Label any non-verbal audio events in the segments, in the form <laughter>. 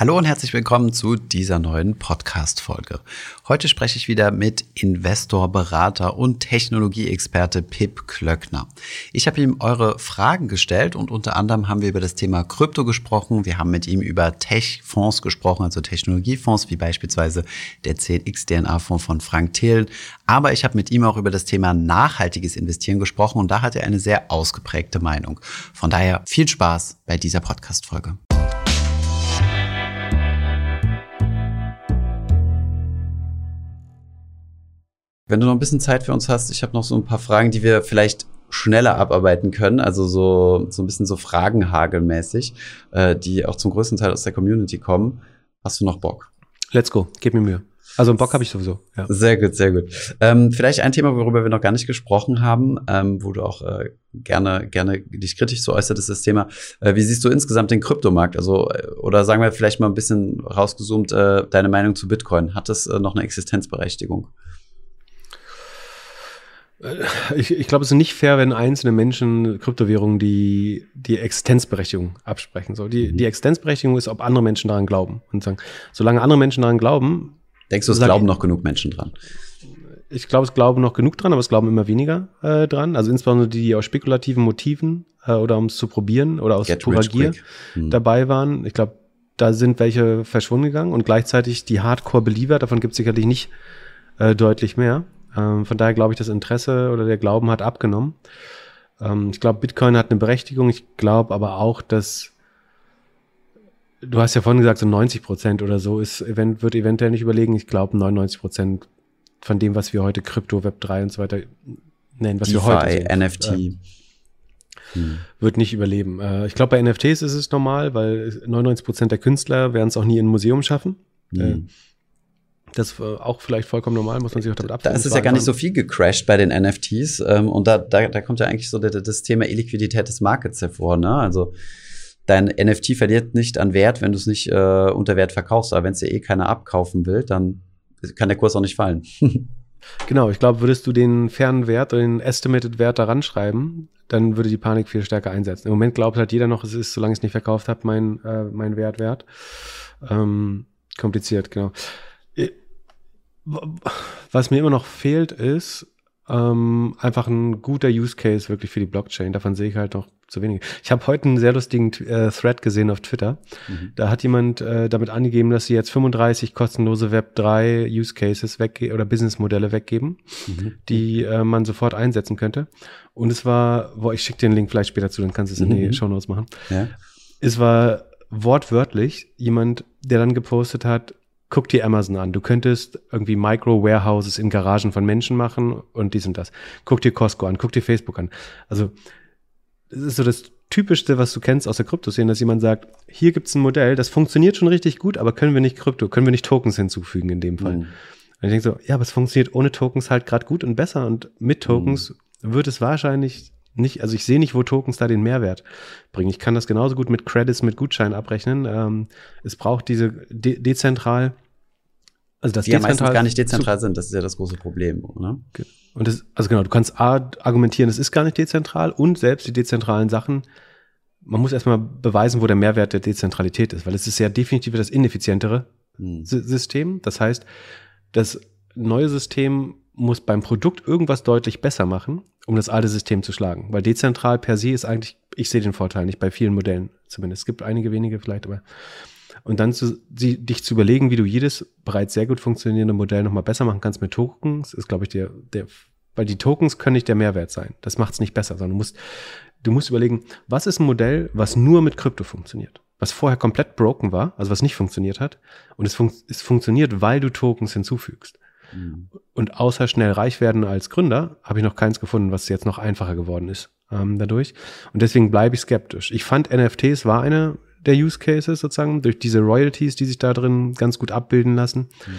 Hallo und herzlich willkommen zu dieser neuen Podcast-Folge. Heute spreche ich wieder mit Investor, Berater und Technologieexperte Pip Klöckner. Ich habe ihm eure Fragen gestellt und unter anderem haben wir über das Thema Krypto gesprochen. Wir haben mit ihm über Tech-Fonds gesprochen, also Technologiefonds, wie beispielsweise der 10x DNA-Fonds von Frank Thelen. Aber ich habe mit ihm auch über das Thema nachhaltiges Investieren gesprochen und da hat er eine sehr ausgeprägte Meinung. Von daher viel Spaß bei dieser Podcast-Folge. Wenn du noch ein bisschen Zeit für uns hast, ich habe noch so ein paar Fragen, die wir vielleicht schneller abarbeiten können, also so, so ein bisschen so Fragenhagelmäßig, äh, die auch zum größten Teil aus der Community kommen. Hast du noch Bock? Let's go, gib mir Mühe. Also Bock habe ich sowieso. Ja. Sehr gut, sehr gut. Ähm, vielleicht ein Thema, worüber wir noch gar nicht gesprochen haben, ähm, wo du auch äh, gerne, gerne dich kritisch so äußert, ist das Thema. Äh, wie siehst du insgesamt den Kryptomarkt? Also äh, oder sagen wir vielleicht mal ein bisschen rausgezoomt äh, deine Meinung zu Bitcoin. Hat das äh, noch eine Existenzberechtigung? Ich, ich glaube, es ist nicht fair, wenn einzelne Menschen Kryptowährungen die, die Existenzberechtigung absprechen. So, die, mhm. die Existenzberechtigung ist, ob andere Menschen daran glauben. Und sagen, solange andere Menschen daran glauben. Denkst du, es glauben noch genug Menschen dran? Ich glaube, es glauben noch genug dran, aber es glauben immer weniger äh, dran. Also insbesondere die, die aus spekulativen Motiven äh, oder um es zu probieren oder aus purer Gier mhm. dabei waren. Ich glaube, da sind welche verschwunden gegangen und gleichzeitig die Hardcore-Believer, davon gibt es sicherlich nicht äh, deutlich mehr. Ähm, von daher glaube ich, das Interesse oder der Glauben hat abgenommen. Ähm, ich glaube, Bitcoin hat eine Berechtigung. Ich glaube aber auch, dass du hast ja vorhin gesagt, so 90 Prozent oder so ist, event, wird eventuell nicht überlegen. Ich glaube, 99 Prozent von dem, was wir heute Krypto, Web 3 und so weiter nennen, was DeFi, wir heute sind, NFT. Äh, hm. wird nicht überleben. Äh, ich glaube, bei NFTs ist es normal, weil 99 Prozent der Künstler werden es auch nie in ein Museum schaffen. Hm. Äh, das ist auch vielleicht vollkommen normal, muss man sich auch damit abfinden. Da ist es ja gar nicht so viel gecrashed bei den NFTs. Ähm, und da, da, da kommt ja eigentlich so das Thema Illiquidität des Markets hervor. Ne? Also dein NFT verliert nicht an Wert, wenn du es nicht äh, unter Wert verkaufst. Aber wenn es dir eh keiner abkaufen will, dann kann der Kurs auch nicht fallen. <laughs> genau, ich glaube, würdest du den fairen Wert oder den Estimated Wert daran schreiben, dann würde die Panik viel stärker einsetzen. Im Moment glaubt halt jeder noch, es ist, solange ich es nicht verkauft habe, mein, äh, mein Wert wert. Ähm, kompliziert, genau. Was mir immer noch fehlt, ist ähm, einfach ein guter Use Case wirklich für die Blockchain. Davon sehe ich halt noch zu wenig. Ich habe heute einen sehr lustigen äh, Thread gesehen auf Twitter. Mhm. Da hat jemand äh, damit angegeben, dass sie jetzt 35 kostenlose Web3 Use Cases weggeben oder Businessmodelle weggeben, mhm. die äh, man sofort einsetzen könnte. Und es war, wo ich schicke dir den Link vielleicht später zu, dann kannst du es in die mhm. Show Notes machen. Ja. Es war wortwörtlich jemand, der dann gepostet hat, guck dir Amazon an. Du könntest irgendwie Micro-Warehouses in Garagen von Menschen machen und dies und das. Guck dir Costco an, guck dir Facebook an. Also, das ist so das Typischste, was du kennst aus der Kryptoszene, dass jemand sagt, hier gibt's ein Modell, das funktioniert schon richtig gut, aber können wir nicht Krypto, können wir nicht Tokens hinzufügen in dem Fall. Mhm. Und ich denke so, ja, aber es funktioniert ohne Tokens halt gerade gut und besser und mit Tokens mhm. wird es wahrscheinlich nicht, also ich sehe nicht, wo Tokens da den Mehrwert bringen. Ich kann das genauso gut mit Credits, mit Gutscheinen abrechnen. Ähm, es braucht diese de dezentral, also das die dezentral ja meistens gar nicht dezentral sind. Das ist ja das große Problem, oder? Und das, also genau, du kannst A, argumentieren, es ist gar nicht dezentral und selbst die dezentralen Sachen, man muss erstmal beweisen, wo der Mehrwert der Dezentralität ist, weil es ist ja definitiv das ineffizientere hm. System. Das heißt, das neue System muss beim Produkt irgendwas deutlich besser machen, um das alte System zu schlagen. Weil dezentral per se ist eigentlich, ich sehe den Vorteil nicht bei vielen Modellen zumindest. Es gibt einige wenige vielleicht, aber und dann zu, die, dich zu überlegen, wie du jedes bereits sehr gut funktionierende Modell nochmal besser machen kannst mit Tokens, ist, glaube ich, der, der, weil die Tokens können nicht der Mehrwert sein. Das macht es nicht besser, sondern du musst, du musst überlegen, was ist ein Modell, was nur mit Krypto funktioniert? Was vorher komplett broken war, also was nicht funktioniert hat, und es, fun es funktioniert, weil du Tokens hinzufügst. Mhm. Und außer schnell reich werden als Gründer, habe ich noch keins gefunden, was jetzt noch einfacher geworden ist ähm, dadurch. Und deswegen bleibe ich skeptisch. Ich fand NFTs war eine der Use Cases sozusagen, durch diese Royalties, die sich da drin ganz gut abbilden lassen. Mhm.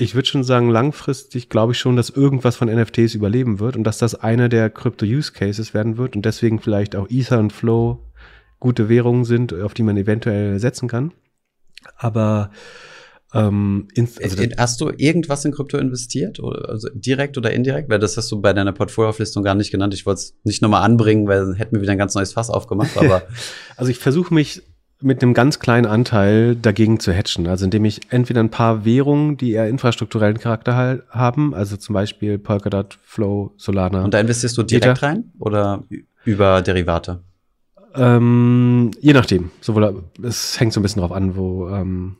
Ich würde schon sagen, langfristig glaube ich schon, dass irgendwas von NFTs überleben wird und dass das einer der Crypto-Use-Cases werden wird und deswegen vielleicht auch Ether und Flow gute Währungen sind, auf die man eventuell setzen kann. Aber ähm, ins, also äh, hast du irgendwas in Krypto investiert? Oder, also direkt oder indirekt? Weil das hast du bei deiner Portfolioauflistung gar nicht genannt. Ich wollte es nicht nochmal anbringen, weil dann hätten wir wieder ein ganz neues Fass aufgemacht. Aber <laughs> also ich versuche mich mit einem ganz kleinen Anteil dagegen zu hatchen. Also indem ich entweder ein paar Währungen, die eher infrastrukturellen Charakter haben, also zum Beispiel Polkadot, Flow, Solana. Und da investierst du direkt Ether. rein oder über Derivate? Ähm, je nachdem. Sowohl, es hängt so ein bisschen drauf an, wo ähm,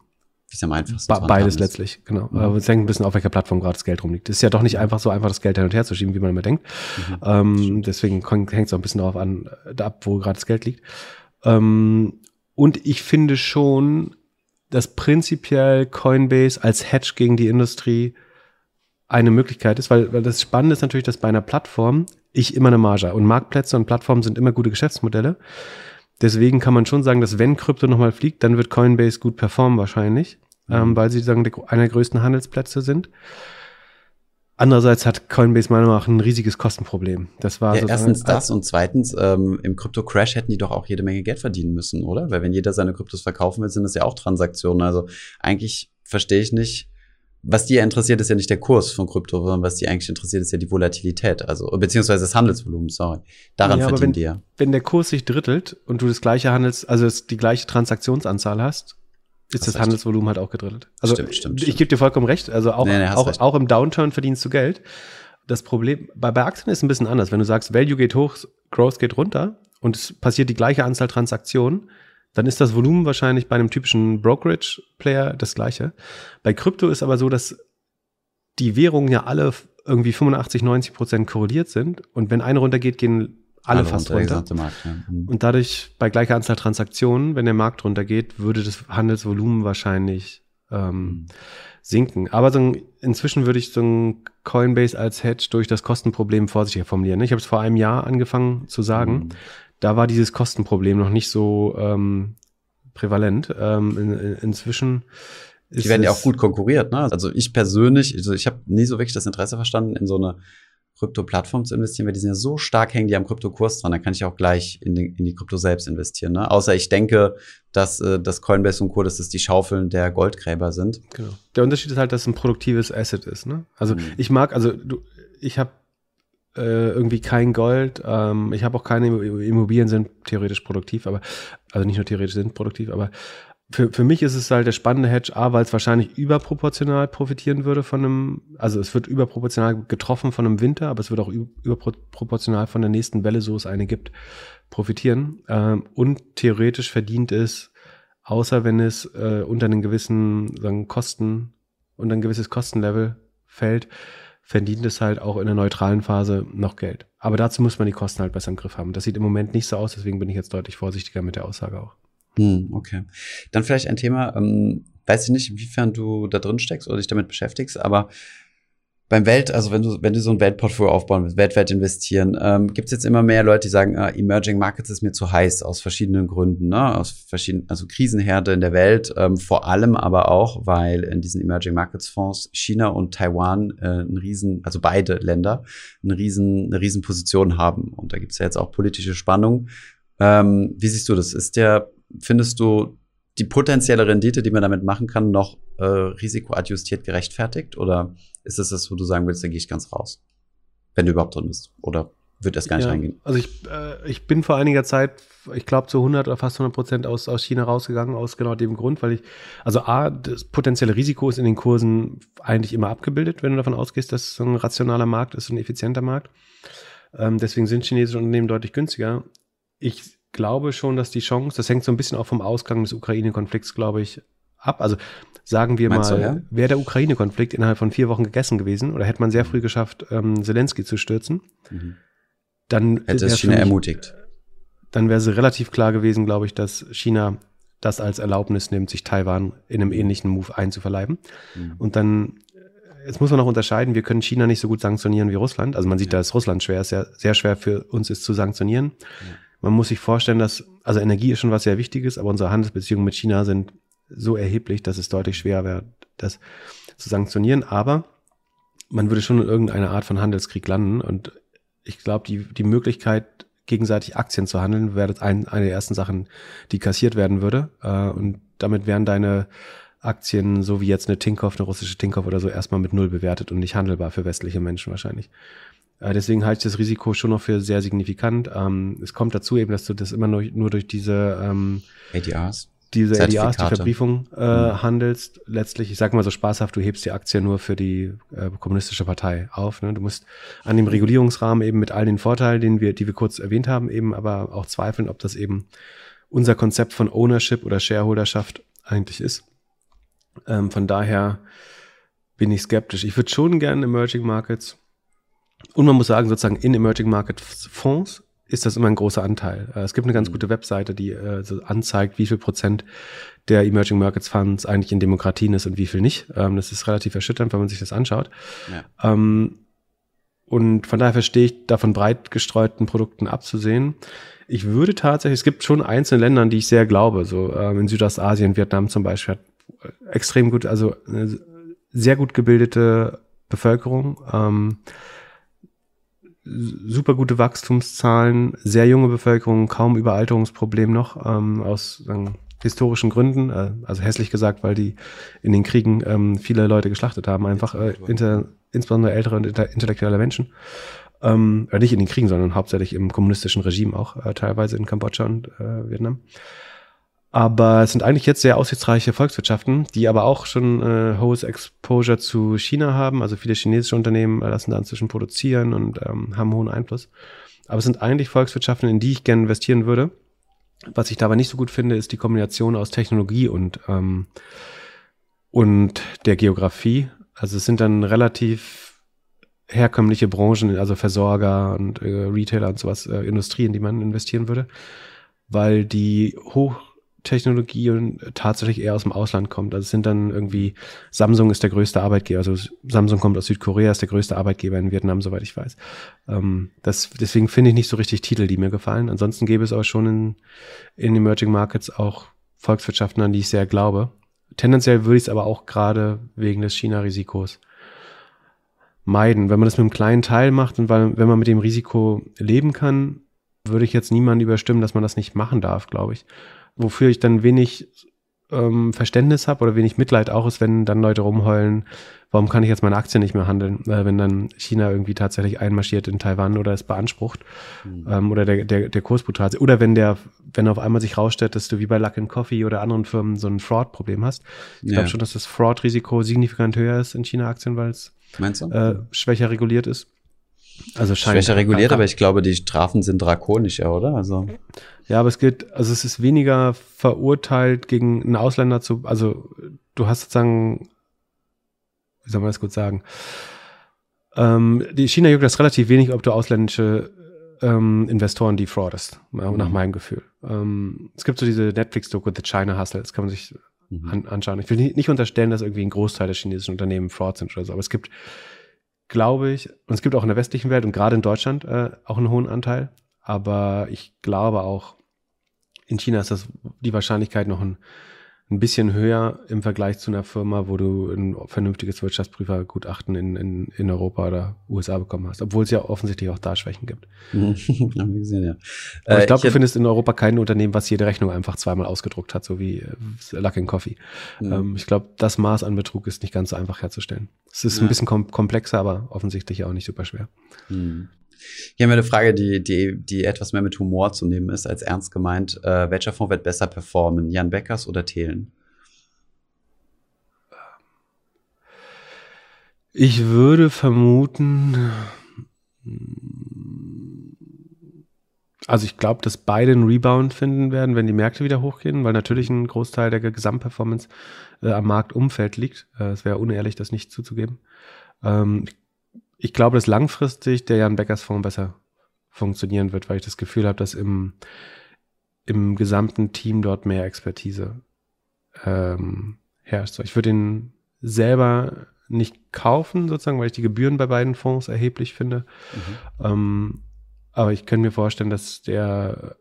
ist am einfachsten. Be beides letztlich, genau. Mhm. Aber es hängt ein bisschen auf welcher Plattform gerade das Geld rumliegt. Es ist ja doch nicht einfach so einfach, das Geld hin und her zu schieben, wie man immer denkt. Mhm. Ähm, deswegen hängt es auch ein bisschen darauf an, ab, wo gerade das Geld liegt. Ähm, und ich finde schon, dass prinzipiell Coinbase als Hedge gegen die Industrie eine Möglichkeit ist, weil, weil das Spannende ist natürlich, dass bei einer Plattform ich immer eine Marge und Marktplätze und Plattformen sind immer gute Geschäftsmodelle. Deswegen kann man schon sagen, dass wenn Krypto nochmal fliegt, dann wird Coinbase gut performen wahrscheinlich, mhm. ähm, weil sie sagen, einer der größten Handelsplätze sind. Andererseits hat Coinbase meiner Meinung nach ein riesiges Kostenproblem. Das war ja, erstens das und zweitens ähm, im Krypto-Crash hätten die doch auch jede Menge Geld verdienen müssen, oder? Weil wenn jeder seine Kryptos verkaufen will, sind das ja auch Transaktionen. Also eigentlich verstehe ich nicht. Was die ja interessiert, ist ja nicht der Kurs von Krypto, sondern was die eigentlich interessiert, ist ja die Volatilität, also beziehungsweise das Handelsvolumen, sorry. Daran ja, verdienen wenn, die ja. Wenn der Kurs sich drittelt und du das gleiche Handels, also die gleiche Transaktionsanzahl hast, ist das, das Handelsvolumen halt auch gedrittelt. Also stimmt, stimmt, ich gebe dir vollkommen recht. Also auch, nee, nee, auch, auch im Downturn verdienst du Geld. Das Problem bei, bei Aktien ist ein bisschen anders. Wenn du sagst, Value geht hoch, Growth geht runter und es passiert die gleiche Anzahl Transaktionen, dann ist das Volumen wahrscheinlich bei einem typischen Brokerage-Player das gleiche. Bei Krypto ist aber so, dass die Währungen ja alle irgendwie 85, 90 Prozent korreliert sind und wenn eine runtergeht, gehen alle, alle fast runter. Markt, ja. mhm. Und dadurch bei gleicher Anzahl Transaktionen, wenn der Markt runtergeht, würde das Handelsvolumen wahrscheinlich ähm, mhm. sinken. Aber so ein, inzwischen würde ich so ein Coinbase als Hedge durch das Kostenproblem vorsichtiger formulieren. Ich habe es vor einem Jahr angefangen zu sagen. Mhm. Da war dieses Kostenproblem noch nicht so ähm, prävalent. Ähm, in, in, inzwischen die werden ja auch gut konkurriert, ne? Also ich persönlich, also ich habe nie so wirklich das Interesse verstanden, in so eine Krypto-Plattform zu investieren, weil die sind ja so stark hängen die am Kryptokurs dran, dann kann ich auch gleich in die, in die Krypto selbst investieren. Ne? Außer ich denke, dass äh, das Coinbase und Co., dass das die Schaufeln der Goldgräber sind. Genau. Der Unterschied ist halt, dass es ein produktives Asset ist. Ne? Also mhm. ich mag, also du, ich habe äh, irgendwie kein Gold, ähm, ich habe auch keine Immobilien sind theoretisch produktiv, aber also nicht nur theoretisch sind produktiv, aber für, für mich ist es halt der spannende Hedge, A, weil es wahrscheinlich überproportional profitieren würde von einem, also es wird überproportional getroffen von einem Winter, aber es wird auch überproportional von der nächsten Welle, so es eine gibt, profitieren. Ähm, und theoretisch verdient es, außer wenn es äh, unter einen gewissen sagen, Kosten, unter ein gewisses Kostenlevel fällt, verdient es halt auch in der neutralen Phase noch Geld. Aber dazu muss man die Kosten halt besser im Griff haben. Das sieht im Moment nicht so aus, deswegen bin ich jetzt deutlich vorsichtiger mit der Aussage auch. Hm, okay. Dann vielleicht ein Thema, ähm, weiß ich nicht, inwiefern du da drin steckst oder dich damit beschäftigst, aber beim Welt, also wenn du, wenn du so ein Weltportfolio aufbauen willst, weltweit investieren, ähm, gibt es jetzt immer mehr Leute, die sagen, äh, Emerging Markets ist mir zu heiß, aus verschiedenen Gründen, ne? Aus verschiedenen, also Krisenherde in der Welt, ähm, vor allem aber auch, weil in diesen Emerging Markets Fonds China und Taiwan äh, einen riesen, also beide Länder, eine riesen, eine riesen Position haben. Und da gibt es ja jetzt auch politische Spannung. Ähm, wie siehst du das? Ist der findest du die potenzielle Rendite, die man damit machen kann, noch äh, risikoadjustiert gerechtfertigt? Oder ist es das, wo du sagen willst, da gehe ich ganz raus? Wenn du überhaupt drin bist. Oder wird das gar nicht ja, reingehen? Also ich, äh, ich bin vor einiger Zeit, ich glaube zu 100 oder fast 100 Prozent aus, aus China rausgegangen, aus genau dem Grund, weil ich, also A, das potenzielle Risiko ist in den Kursen eigentlich immer abgebildet, wenn du davon ausgehst, dass es ein rationaler Markt ist, ein effizienter Markt. Ähm, deswegen sind chinesische Unternehmen deutlich günstiger. Ich glaube schon, dass die Chance, das hängt so ein bisschen auch vom Ausgang des Ukraine-Konflikts, glaube ich, ab. Also sagen wir Meinst mal, ja? wäre der Ukraine-Konflikt innerhalb von vier Wochen gegessen gewesen oder hätte man sehr früh geschafft, ähm, Zelensky zu stürzen, mhm. dann hätte es China mich, ermutigt. Dann wäre es relativ klar gewesen, glaube ich, dass China das als Erlaubnis nimmt, sich Taiwan in einem ähnlichen Move einzuverleiben. Mhm. Und dann, jetzt muss man noch unterscheiden, wir können China nicht so gut sanktionieren wie Russland. Also man sieht, ja. dass Russland schwer ist, sehr, sehr schwer für uns ist zu sanktionieren. Ja. Man muss sich vorstellen, dass, also Energie ist schon was sehr Wichtiges, aber unsere Handelsbeziehungen mit China sind so erheblich, dass es deutlich schwer wäre, das zu sanktionieren. Aber man würde schon in irgendeiner Art von Handelskrieg landen. Und ich glaube, die, die Möglichkeit, gegenseitig Aktien zu handeln, wäre ein, eine der ersten Sachen, die kassiert werden würde. Äh, und damit wären deine Aktien, so wie jetzt eine Tinkoff, eine russische Tinkoff oder so, erstmal mit Null bewertet und nicht handelbar für westliche Menschen wahrscheinlich. Äh, deswegen halte ich das Risiko schon noch für sehr signifikant. Ähm, es kommt dazu eben, dass du das immer nur, nur durch diese ähm, ADRs diese ADRs, die Verbriefung äh, mhm. handelst, letztlich, ich sag mal so spaßhaft, du hebst die Aktie nur für die äh, kommunistische Partei auf. Ne? Du musst an dem Regulierungsrahmen eben mit all den Vorteilen, den wir, die wir kurz erwähnt haben, eben aber auch zweifeln, ob das eben unser Konzept von Ownership oder Shareholderschaft eigentlich ist. Ähm, von daher bin ich skeptisch. Ich würde schon gerne Emerging Markets und man muss sagen, sozusagen in Emerging Markets Fonds ist das immer ein großer Anteil. Äh, es gibt eine ganz mhm. gute Webseite, die äh, so anzeigt, wie viel Prozent der Emerging Markets Funds eigentlich in Demokratien ist und wie viel nicht. Ähm, das ist relativ erschütternd, wenn man sich das anschaut. Ja. Ähm, und von daher verstehe ich, davon breit gestreuten Produkten abzusehen. Ich würde tatsächlich, es gibt schon einzelne Länder, die ich sehr glaube, so ähm, in Südostasien, Vietnam zum Beispiel, hat extrem gut, also eine sehr gut gebildete Bevölkerung. Ähm, super gute Wachstumszahlen, sehr junge Bevölkerung, kaum Überalterungsproblem noch ähm, aus sagen, historischen Gründen, äh, also hässlich gesagt, weil die in den Kriegen ähm, viele Leute geschlachtet haben, einfach äh, inter, insbesondere ältere und intellektuelle Menschen. Ähm, äh, nicht in den Kriegen, sondern hauptsächlich im kommunistischen Regime auch, äh, teilweise in Kambodscha und äh, Vietnam. Aber es sind eigentlich jetzt sehr aussichtsreiche Volkswirtschaften, die aber auch schon äh, hohes Exposure zu China haben. Also viele chinesische Unternehmen äh, lassen da inzwischen produzieren und ähm, haben hohen Einfluss. Aber es sind eigentlich Volkswirtschaften, in die ich gerne investieren würde. Was ich dabei nicht so gut finde, ist die Kombination aus Technologie und, ähm, und der Geografie. Also es sind dann relativ herkömmliche Branchen, also Versorger und äh, Retailer und sowas, äh, Industrien, die man investieren würde, weil die hoch Technologie und tatsächlich eher aus dem Ausland kommt. Also es sind dann irgendwie, Samsung ist der größte Arbeitgeber, also Samsung kommt aus Südkorea, ist der größte Arbeitgeber in Vietnam, soweit ich weiß. Ähm, das, deswegen finde ich nicht so richtig Titel, die mir gefallen. Ansonsten gäbe es aber schon in, in Emerging Markets auch Volkswirtschaften, an die ich sehr glaube. Tendenziell würde ich es aber auch gerade wegen des China-Risikos meiden. Wenn man das mit einem kleinen Teil macht und weil, wenn man mit dem Risiko leben kann, würde ich jetzt niemanden überstimmen, dass man das nicht machen darf, glaube ich wofür ich dann wenig ähm, Verständnis habe oder wenig Mitleid auch ist, wenn dann Leute rumheulen, warum kann ich jetzt meine Aktien nicht mehr handeln, äh, wenn dann China irgendwie tatsächlich einmarschiert in Taiwan oder es beansprucht mhm. ähm, oder der, der, der Kurs brutal Oder wenn der, wenn auf einmal sich rausstellt, dass du wie bei Luck Coffee oder anderen Firmen so ein Fraud-Problem hast. Ich ja. glaube schon, dass das Fraud-Risiko signifikant höher ist in China-Aktien, weil es äh, schwächer reguliert ist. Also schwächer reguliert, aber ich glaube, die Strafen sind drakonischer, oder? Also ja, aber es geht, also es ist weniger verurteilt gegen einen Ausländer zu, also du hast sozusagen, wie soll man das gut sagen? Ähm, die China juckt das relativ wenig, ob du ausländische ähm, Investoren defraudest, mhm. nach meinem Gefühl. Ähm, es gibt so diese Netflix-Doku, The China Hustle, das kann man sich mhm. an, anschauen. Ich will nicht, nicht unterstellen, dass irgendwie ein Großteil der chinesischen Unternehmen Fraud sind oder so, aber es gibt glaube ich, und es gibt auch in der westlichen Welt und gerade in Deutschland äh, auch einen hohen Anteil. Aber ich glaube auch, in China ist das die Wahrscheinlichkeit noch ein ein bisschen höher im Vergleich zu einer Firma, wo du ein vernünftiges Wirtschaftsprüfergutachten in, in, in Europa oder USA bekommen hast, obwohl es ja offensichtlich auch da Schwächen gibt. <laughs> Haben wir gesehen, ja. Aber ich glaube, äh, du findest in Europa kein Unternehmen, was jede Rechnung einfach zweimal ausgedruckt hat, so wie äh, Luck Coffee. Mhm. Ähm, ich glaube, das Maß an Betrug ist nicht ganz so einfach herzustellen. Es ist ja. ein bisschen kom komplexer, aber offensichtlich auch nicht super schwer. Mhm. Hier haben wir eine Frage, die, die, die etwas mehr mit Humor zu nehmen ist als ernst gemeint. Äh, welcher Fonds wird besser performen? Jan Beckers oder Thelen? Ich würde vermuten, also ich glaube, dass beide einen Rebound finden werden, wenn die Märkte wieder hochgehen, weil natürlich ein Großteil der Gesamtperformance äh, am Marktumfeld liegt. Äh, es wäre unehrlich, das nicht zuzugeben. Ähm, ich ich glaube, dass langfristig der Jan Beckers Fonds besser funktionieren wird, weil ich das Gefühl habe, dass im, im gesamten Team dort mehr Expertise ähm, herrscht. Ich würde ihn selber nicht kaufen, sozusagen, weil ich die Gebühren bei beiden Fonds erheblich finde. Mhm. Ähm, aber ich könnte mir vorstellen, dass der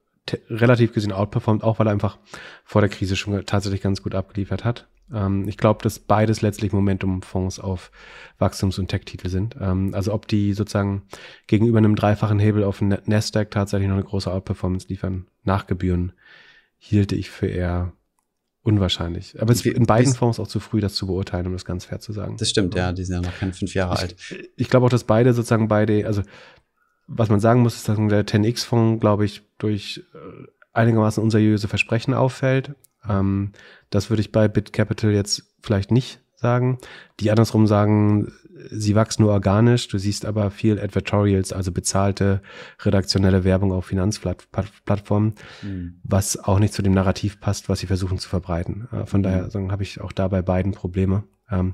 relativ gesehen outperformt, auch weil er einfach vor der Krise schon tatsächlich ganz gut abgeliefert hat. Ähm, ich glaube, dass beides letztlich Momentum-Fonds auf Wachstums- und Tech-Titel sind. Ähm, also ob die sozusagen gegenüber einem dreifachen Hebel auf Nasdaq tatsächlich noch eine große Outperformance liefern, nach Gebühren, hielte ich für eher unwahrscheinlich. Aber es ist in beiden Fonds auch zu früh, das zu beurteilen, um das ganz fair zu sagen. Das stimmt, ja, die sind ja noch keine fünf Jahre ich, alt. Ich glaube auch, dass beide sozusagen beide, also was man sagen muss, ist, dass der 10x-Fonds, glaube ich, durch äh, einigermaßen unseriöse Versprechen auffällt. Ähm, das würde ich bei BitCapital jetzt vielleicht nicht sagen. Die andersrum sagen, sie wachsen nur organisch. Du siehst aber viel Advertorials, also bezahlte redaktionelle Werbung auf Finanzplattformen, mhm. was auch nicht zu dem Narrativ passt, was sie versuchen zu verbreiten. Äh, von mhm. daher habe ich auch da bei beiden Probleme. Ähm,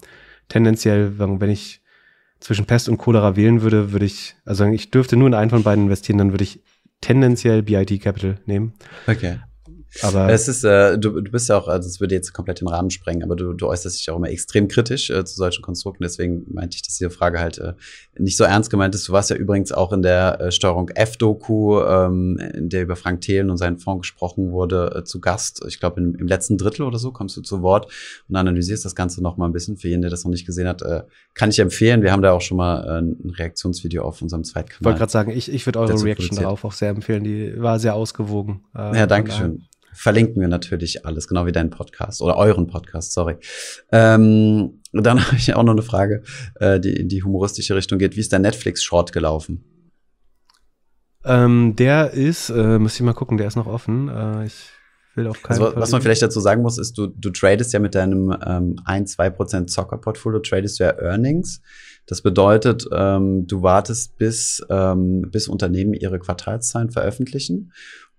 tendenziell, wenn ich zwischen Pest und Cholera wählen würde, würde ich, also ich dürfte nur in einen von beiden investieren, dann würde ich tendenziell BIT Capital nehmen. Okay. Aber es ist, äh, du, du bist ja auch, also es würde jetzt komplett den Rahmen sprengen, aber du, du äußerst dich auch immer extrem kritisch äh, zu solchen Konstrukten. Deswegen meinte ich, dass diese Frage halt äh, nicht so ernst gemeint ist. Du warst ja übrigens auch in der äh, Steuerung F-Doku, ähm, in der über Frank Thelen und seinen Fonds gesprochen wurde, äh, zu Gast. Ich glaube, im, im letzten Drittel oder so kommst du zu Wort und analysierst das Ganze noch mal ein bisschen. Für jeden, der das noch nicht gesehen hat, äh, kann ich empfehlen. Wir haben da auch schon mal äh, ein Reaktionsvideo auf unserem Zweitkanal. Ich wollte gerade sagen, ich, ich würde eure Reaction darauf auch sehr empfehlen. Die war sehr ausgewogen. Äh, ja, danke schön verlinken wir natürlich alles, genau wie deinen Podcast oder euren Podcast, sorry. Ähm, dann <laughs> habe ich auch noch eine Frage, äh, die in die humoristische Richtung geht. Wie ist der Netflix-Short gelaufen? Ähm, der ist, äh, muss ich mal gucken, der ist noch offen. Äh, ich will auf keinen also, Was man vielleicht dazu sagen muss, ist, du, du tradest ja mit deinem ähm, 1-2% Zocker-Portfolio, tradest du ja Earnings. Das bedeutet, ähm, du wartest, bis, ähm, bis Unternehmen ihre Quartalszahlen veröffentlichen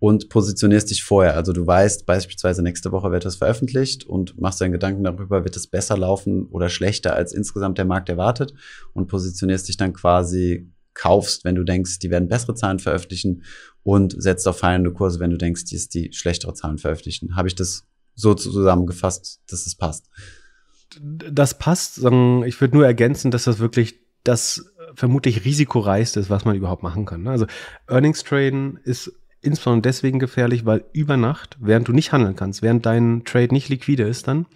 und positionierst dich vorher. Also du weißt beispielsweise nächste Woche wird das veröffentlicht und machst deinen Gedanken darüber, wird es besser laufen oder schlechter als insgesamt der Markt erwartet und positionierst dich dann quasi kaufst, wenn du denkst, die werden bessere Zahlen veröffentlichen und setzt auf fallende Kurse, wenn du denkst, die die schlechtere Zahlen veröffentlichen. Habe ich das so zusammengefasst, dass es passt? Das passt. Ich würde nur ergänzen, dass das wirklich das vermutlich risikoreichste ist, was man überhaupt machen kann. Also Earnings Traden ist insbesondere deswegen gefährlich, weil über Nacht, während du nicht handeln kannst, während dein Trade nicht liquide ist dann, mhm.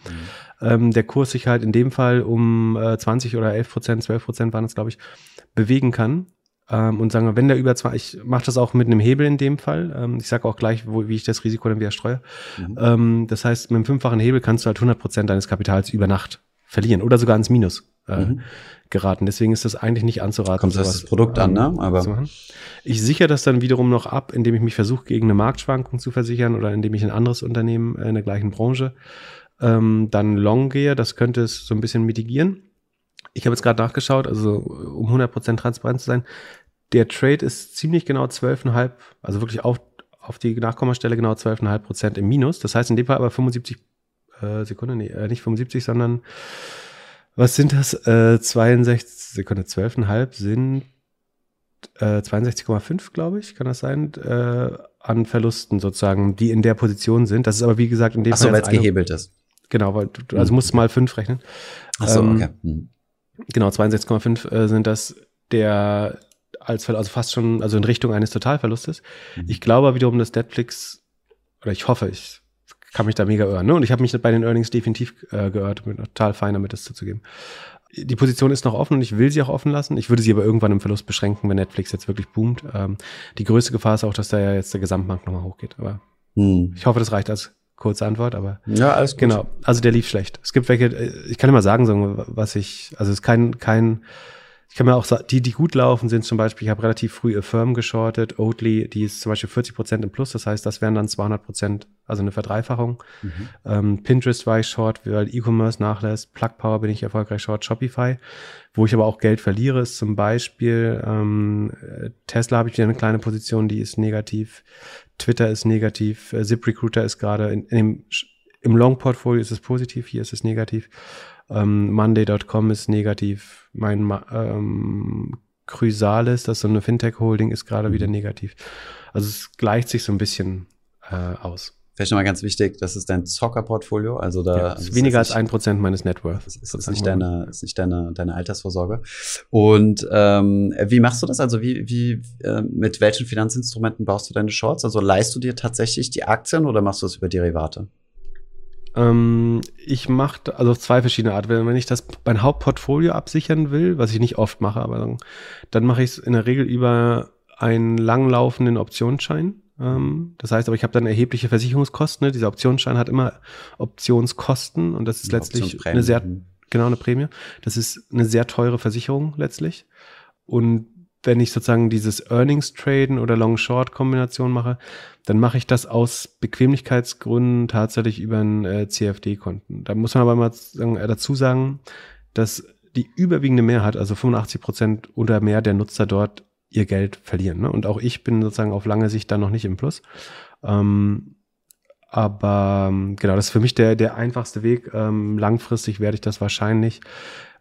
ähm, der Kurs sich halt in dem Fall um äh, 20 oder 11 Prozent, 12 Prozent waren es, glaube ich, bewegen kann. Ähm, und sagen wir, wenn der über zwei, ich mache das auch mit einem Hebel in dem Fall. Ähm, ich sage auch gleich, wo, wie ich das Risiko dann wieder streue. Mhm. Ähm, das heißt, mit einem fünffachen Hebel kannst du halt 100 Prozent deines Kapitals über Nacht verlieren oder sogar ins Minus äh, mhm. geraten. Deswegen ist das eigentlich nicht anzuraten. Kommt das Produkt an, ne? Aber ich sichere das dann wiederum noch ab, indem ich mich versuche, gegen eine Marktschwankung zu versichern oder indem ich ein anderes Unternehmen in der gleichen Branche ähm, dann long gehe. Das könnte es so ein bisschen mitigieren. Ich habe jetzt gerade nachgeschaut, also um 100% transparent zu sein, der Trade ist ziemlich genau 12,5, also wirklich auf, auf die Nachkommastelle genau 12,5% im Minus. Das heißt in dem Fall aber 75 äh, Sekunden, nee, äh, nicht 75, sondern was sind das? Äh, 62 Sekunde, 12,5 sind äh, 62,5, glaube ich, kann das sein, äh, an Verlusten sozusagen, die in der Position sind. Das ist aber, wie gesagt, in dem Ach so, weil es gehebelt ist. Genau, weil du also musst mal fünf rechnen. Ach so, ähm, okay. Hm. Genau, 62,5 äh, sind das der als also fast schon, also in Richtung eines Totalverlustes. Mhm. Ich glaube wiederum, dass Netflix, oder ich hoffe, ich kann mich da mega irren. Ne? Und ich habe mich bei den Earnings definitiv äh, geirrt, total fein damit, das zuzugeben. Die Position ist noch offen und ich will sie auch offen lassen. Ich würde sie aber irgendwann im Verlust beschränken, wenn Netflix jetzt wirklich boomt. Ähm, die größte Gefahr ist auch, dass da ja jetzt der Gesamtmarkt nochmal hochgeht. Aber hm. ich hoffe, das reicht als kurze Antwort, aber ja, alles gut. Genau, also der lief schlecht. Es gibt welche, äh, ich kann immer sagen, was ich, also es ist kein, kein ich kann mir auch sagen, die, die gut laufen, sind zum Beispiel, ich habe relativ früh Affirm geschortet, Oatly, die ist zum Beispiel 40 Prozent im Plus, das heißt, das wären dann 200 Prozent, also eine Verdreifachung. Mhm. Ähm, Pinterest war ich short, weil E-Commerce nachlässt, Plug Power bin ich erfolgreich short, Shopify. Wo ich aber auch Geld verliere, ist zum Beispiel ähm, Tesla habe ich wieder eine kleine Position, die ist negativ, Twitter ist negativ, äh, ZipRecruiter ist gerade in, in dem, im Long-Portfolio ist es positiv, hier ist es negativ. Ähm, Monday.com ist negativ. Mein ähm, Chrysalis, das ist so eine Fintech-Holding, ist gerade mhm. wieder negativ. Also es gleicht sich so ein bisschen äh, aus. Vielleicht nochmal ganz wichtig, das ist dein Zocker-Portfolio, also da. Ja, ist weniger als ein Prozent meines Networth. Das ist, ist nicht deine, ist nicht deine, deine Altersvorsorge. Und ähm, wie machst du das? Also wie, wie, äh, mit welchen Finanzinstrumenten baust du deine Shorts? Also leihst du dir tatsächlich die Aktien oder machst du das über Derivate? Ähm, ich mache also zwei verschiedene Arten. Wenn ich das mein Hauptportfolio absichern will, was ich nicht oft mache, aber dann, mache ich es in der Regel über einen langlaufenden Optionsschein. Ähm, das heißt aber, ich habe dann erhebliche Versicherungskosten. Ne? Dieser Optionsschein hat immer Optionskosten und das ist letztlich eine sehr, mhm. genau eine Prämie. Das ist eine sehr teure Versicherung letztlich. Und wenn ich sozusagen dieses Earnings Traden oder Long-Short Kombination mache, dann mache ich das aus Bequemlichkeitsgründen tatsächlich über ein äh, CFD-Konten. Da muss man aber mal sagen, äh, dazu sagen, dass die überwiegende Mehrheit, also 85 Prozent oder mehr der Nutzer dort ihr Geld verlieren. Ne? Und auch ich bin sozusagen auf lange Sicht da noch nicht im Plus. Ähm, aber ähm, genau, das ist für mich der, der einfachste Weg. Ähm, langfristig werde ich das wahrscheinlich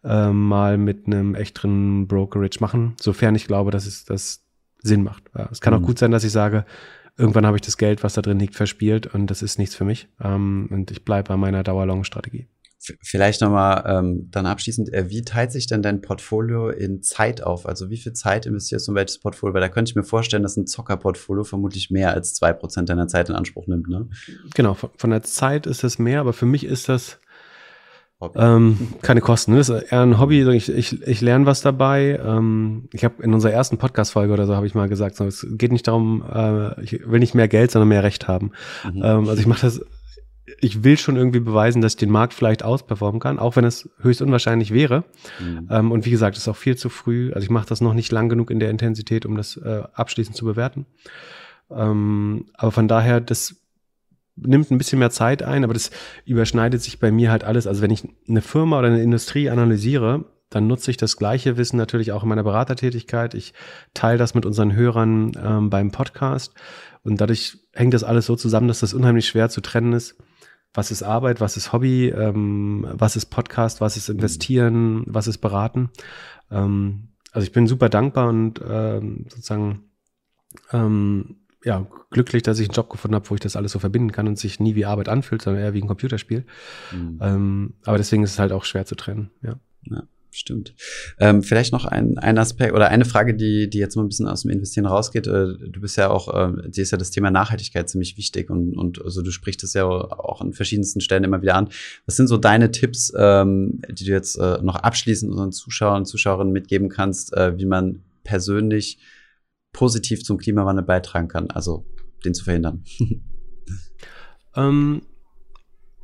äh, mal mit einem echteren Brokerage machen, sofern ich glaube, dass es das Sinn macht. Ja, es kann mhm. auch gut sein, dass ich sage, irgendwann habe ich das Geld, was da drin liegt, verspielt und das ist nichts für mich. Ähm, und ich bleibe bei meiner Dauerlong-Strategie. Vielleicht nochmal ähm, dann abschließend, äh, wie teilt sich denn dein Portfolio in Zeit auf? Also wie viel Zeit investierst du in welches Portfolio? Weil da könnte ich mir vorstellen, dass ein Zockerportfolio vermutlich mehr als zwei Prozent deiner Zeit in Anspruch nimmt, ne? Genau, von, von der Zeit ist es mehr, aber für mich ist das ähm, keine Kosten. Ne? Das ist eher ein Hobby. Ich, ich, ich lerne was dabei. Ähm, ich habe in unserer ersten Podcast-Folge oder so habe ich mal gesagt, so, es geht nicht darum, äh, ich will nicht mehr Geld, sondern mehr Recht haben. Mhm. Ähm, also ich mache das ich will schon irgendwie beweisen, dass ich den Markt vielleicht ausperformen kann, auch wenn es höchst unwahrscheinlich wäre. Mhm. Ähm, und wie gesagt, es ist auch viel zu früh. Also ich mache das noch nicht lang genug in der Intensität, um das äh, abschließend zu bewerten. Ähm, aber von daher, das nimmt ein bisschen mehr Zeit ein, aber das überschneidet sich bei mir halt alles. Also wenn ich eine Firma oder eine Industrie analysiere, dann nutze ich das gleiche Wissen natürlich auch in meiner Beratertätigkeit. Ich teile das mit unseren Hörern ähm, beim Podcast und dadurch hängt das alles so zusammen, dass das unheimlich schwer zu trennen ist was ist Arbeit, was ist Hobby, ähm, was ist Podcast, was ist Investieren, was ist Beraten. Ähm, also ich bin super dankbar und ähm, sozusagen ähm, ja, glücklich, dass ich einen Job gefunden habe, wo ich das alles so verbinden kann und sich nie wie Arbeit anfühlt, sondern eher wie ein Computerspiel. Mhm. Ähm, aber deswegen ist es halt auch schwer zu trennen, ja. ja. Stimmt. Ähm, vielleicht noch ein, ein Aspekt oder eine Frage, die, die jetzt mal ein bisschen aus dem Investieren rausgeht. Äh, du bist ja auch, äh, dir ist ja das Thema Nachhaltigkeit ziemlich wichtig und, und also du sprichst es ja auch an verschiedensten Stellen immer wieder an. Was sind so deine Tipps, ähm, die du jetzt äh, noch abschließend unseren Zuschauern und Zuschauerinnen mitgeben kannst, äh, wie man persönlich positiv zum Klimawandel beitragen kann, also den zu verhindern? <laughs> <laughs> ähm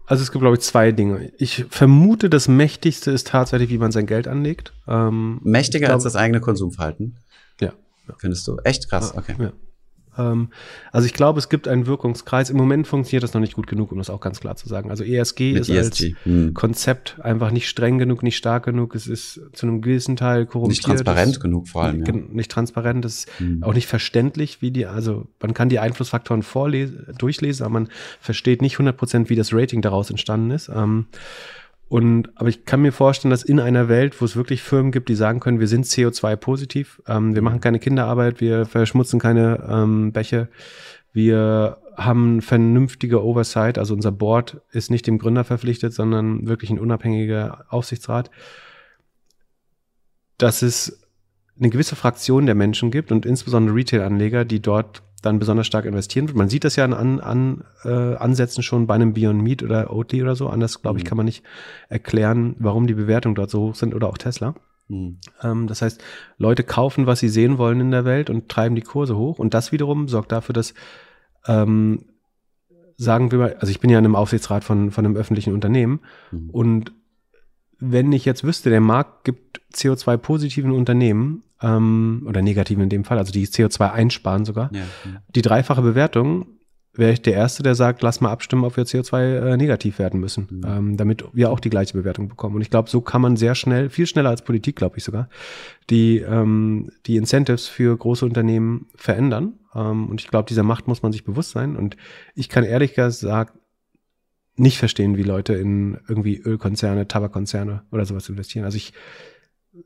also es gibt, glaube ich, zwei Dinge. Ich vermute, das Mächtigste ist tatsächlich, wie man sein Geld anlegt. Ähm, Mächtiger glaube, als das eigene Konsumverhalten? Ja. Findest du? Echt krass, okay. Ja. Ähm, also ich glaube, es gibt einen Wirkungskreis. Im Moment funktioniert das noch nicht gut genug, um das auch ganz klar zu sagen. Also ESG Mit ist ESG. als hm. Konzept einfach nicht streng genug, nicht stark genug. Es ist zu einem gewissen Teil korrumpiert. Nicht transparent genug vor allem. Ja. Nicht transparent, das ist hm. auch nicht verständlich, wie die, also man kann die Einflussfaktoren vorlesen, durchlesen, aber man versteht nicht 100 Prozent, wie das Rating daraus entstanden ist. Ähm, und, aber ich kann mir vorstellen, dass in einer Welt, wo es wirklich Firmen gibt, die sagen können, wir sind CO2-positiv, ähm, wir machen keine Kinderarbeit, wir verschmutzen keine ähm, Bäche, wir haben vernünftige Oversight, also unser Board ist nicht dem Gründer verpflichtet, sondern wirklich ein unabhängiger Aufsichtsrat, dass es eine gewisse Fraktion der Menschen gibt und insbesondere Retail-Anleger, die dort dann besonders stark investieren wird. Man sieht das ja an, an äh, Ansätzen schon bei einem Beyond Meat oder Oatly oder so. Anders, glaube ich, mhm. kann man nicht erklären, warum die Bewertungen dort so hoch sind oder auch Tesla. Mhm. Ähm, das heißt, Leute kaufen, was sie sehen wollen in der Welt und treiben die Kurse hoch. Und das wiederum sorgt dafür, dass ähm, sagen wir mal, also ich bin ja in einem Aufsichtsrat von, von einem öffentlichen Unternehmen mhm. und wenn ich jetzt wüsste, der Markt gibt CO2-positiven Unternehmen ähm, oder negativen in dem Fall, also die CO2 einsparen sogar, ja, ja. die dreifache Bewertung, wäre ich der Erste, der sagt, lass mal abstimmen, ob wir CO2 äh, negativ werden müssen, mhm. ähm, damit wir auch die gleiche Bewertung bekommen. Und ich glaube, so kann man sehr schnell, viel schneller als Politik, glaube ich sogar, die, ähm, die Incentives für große Unternehmen verändern. Ähm, und ich glaube, dieser Macht muss man sich bewusst sein. Und ich kann ehrlich gesagt nicht verstehen, wie Leute in irgendwie Ölkonzerne, Tabakkonzerne oder sowas investieren. Also ich,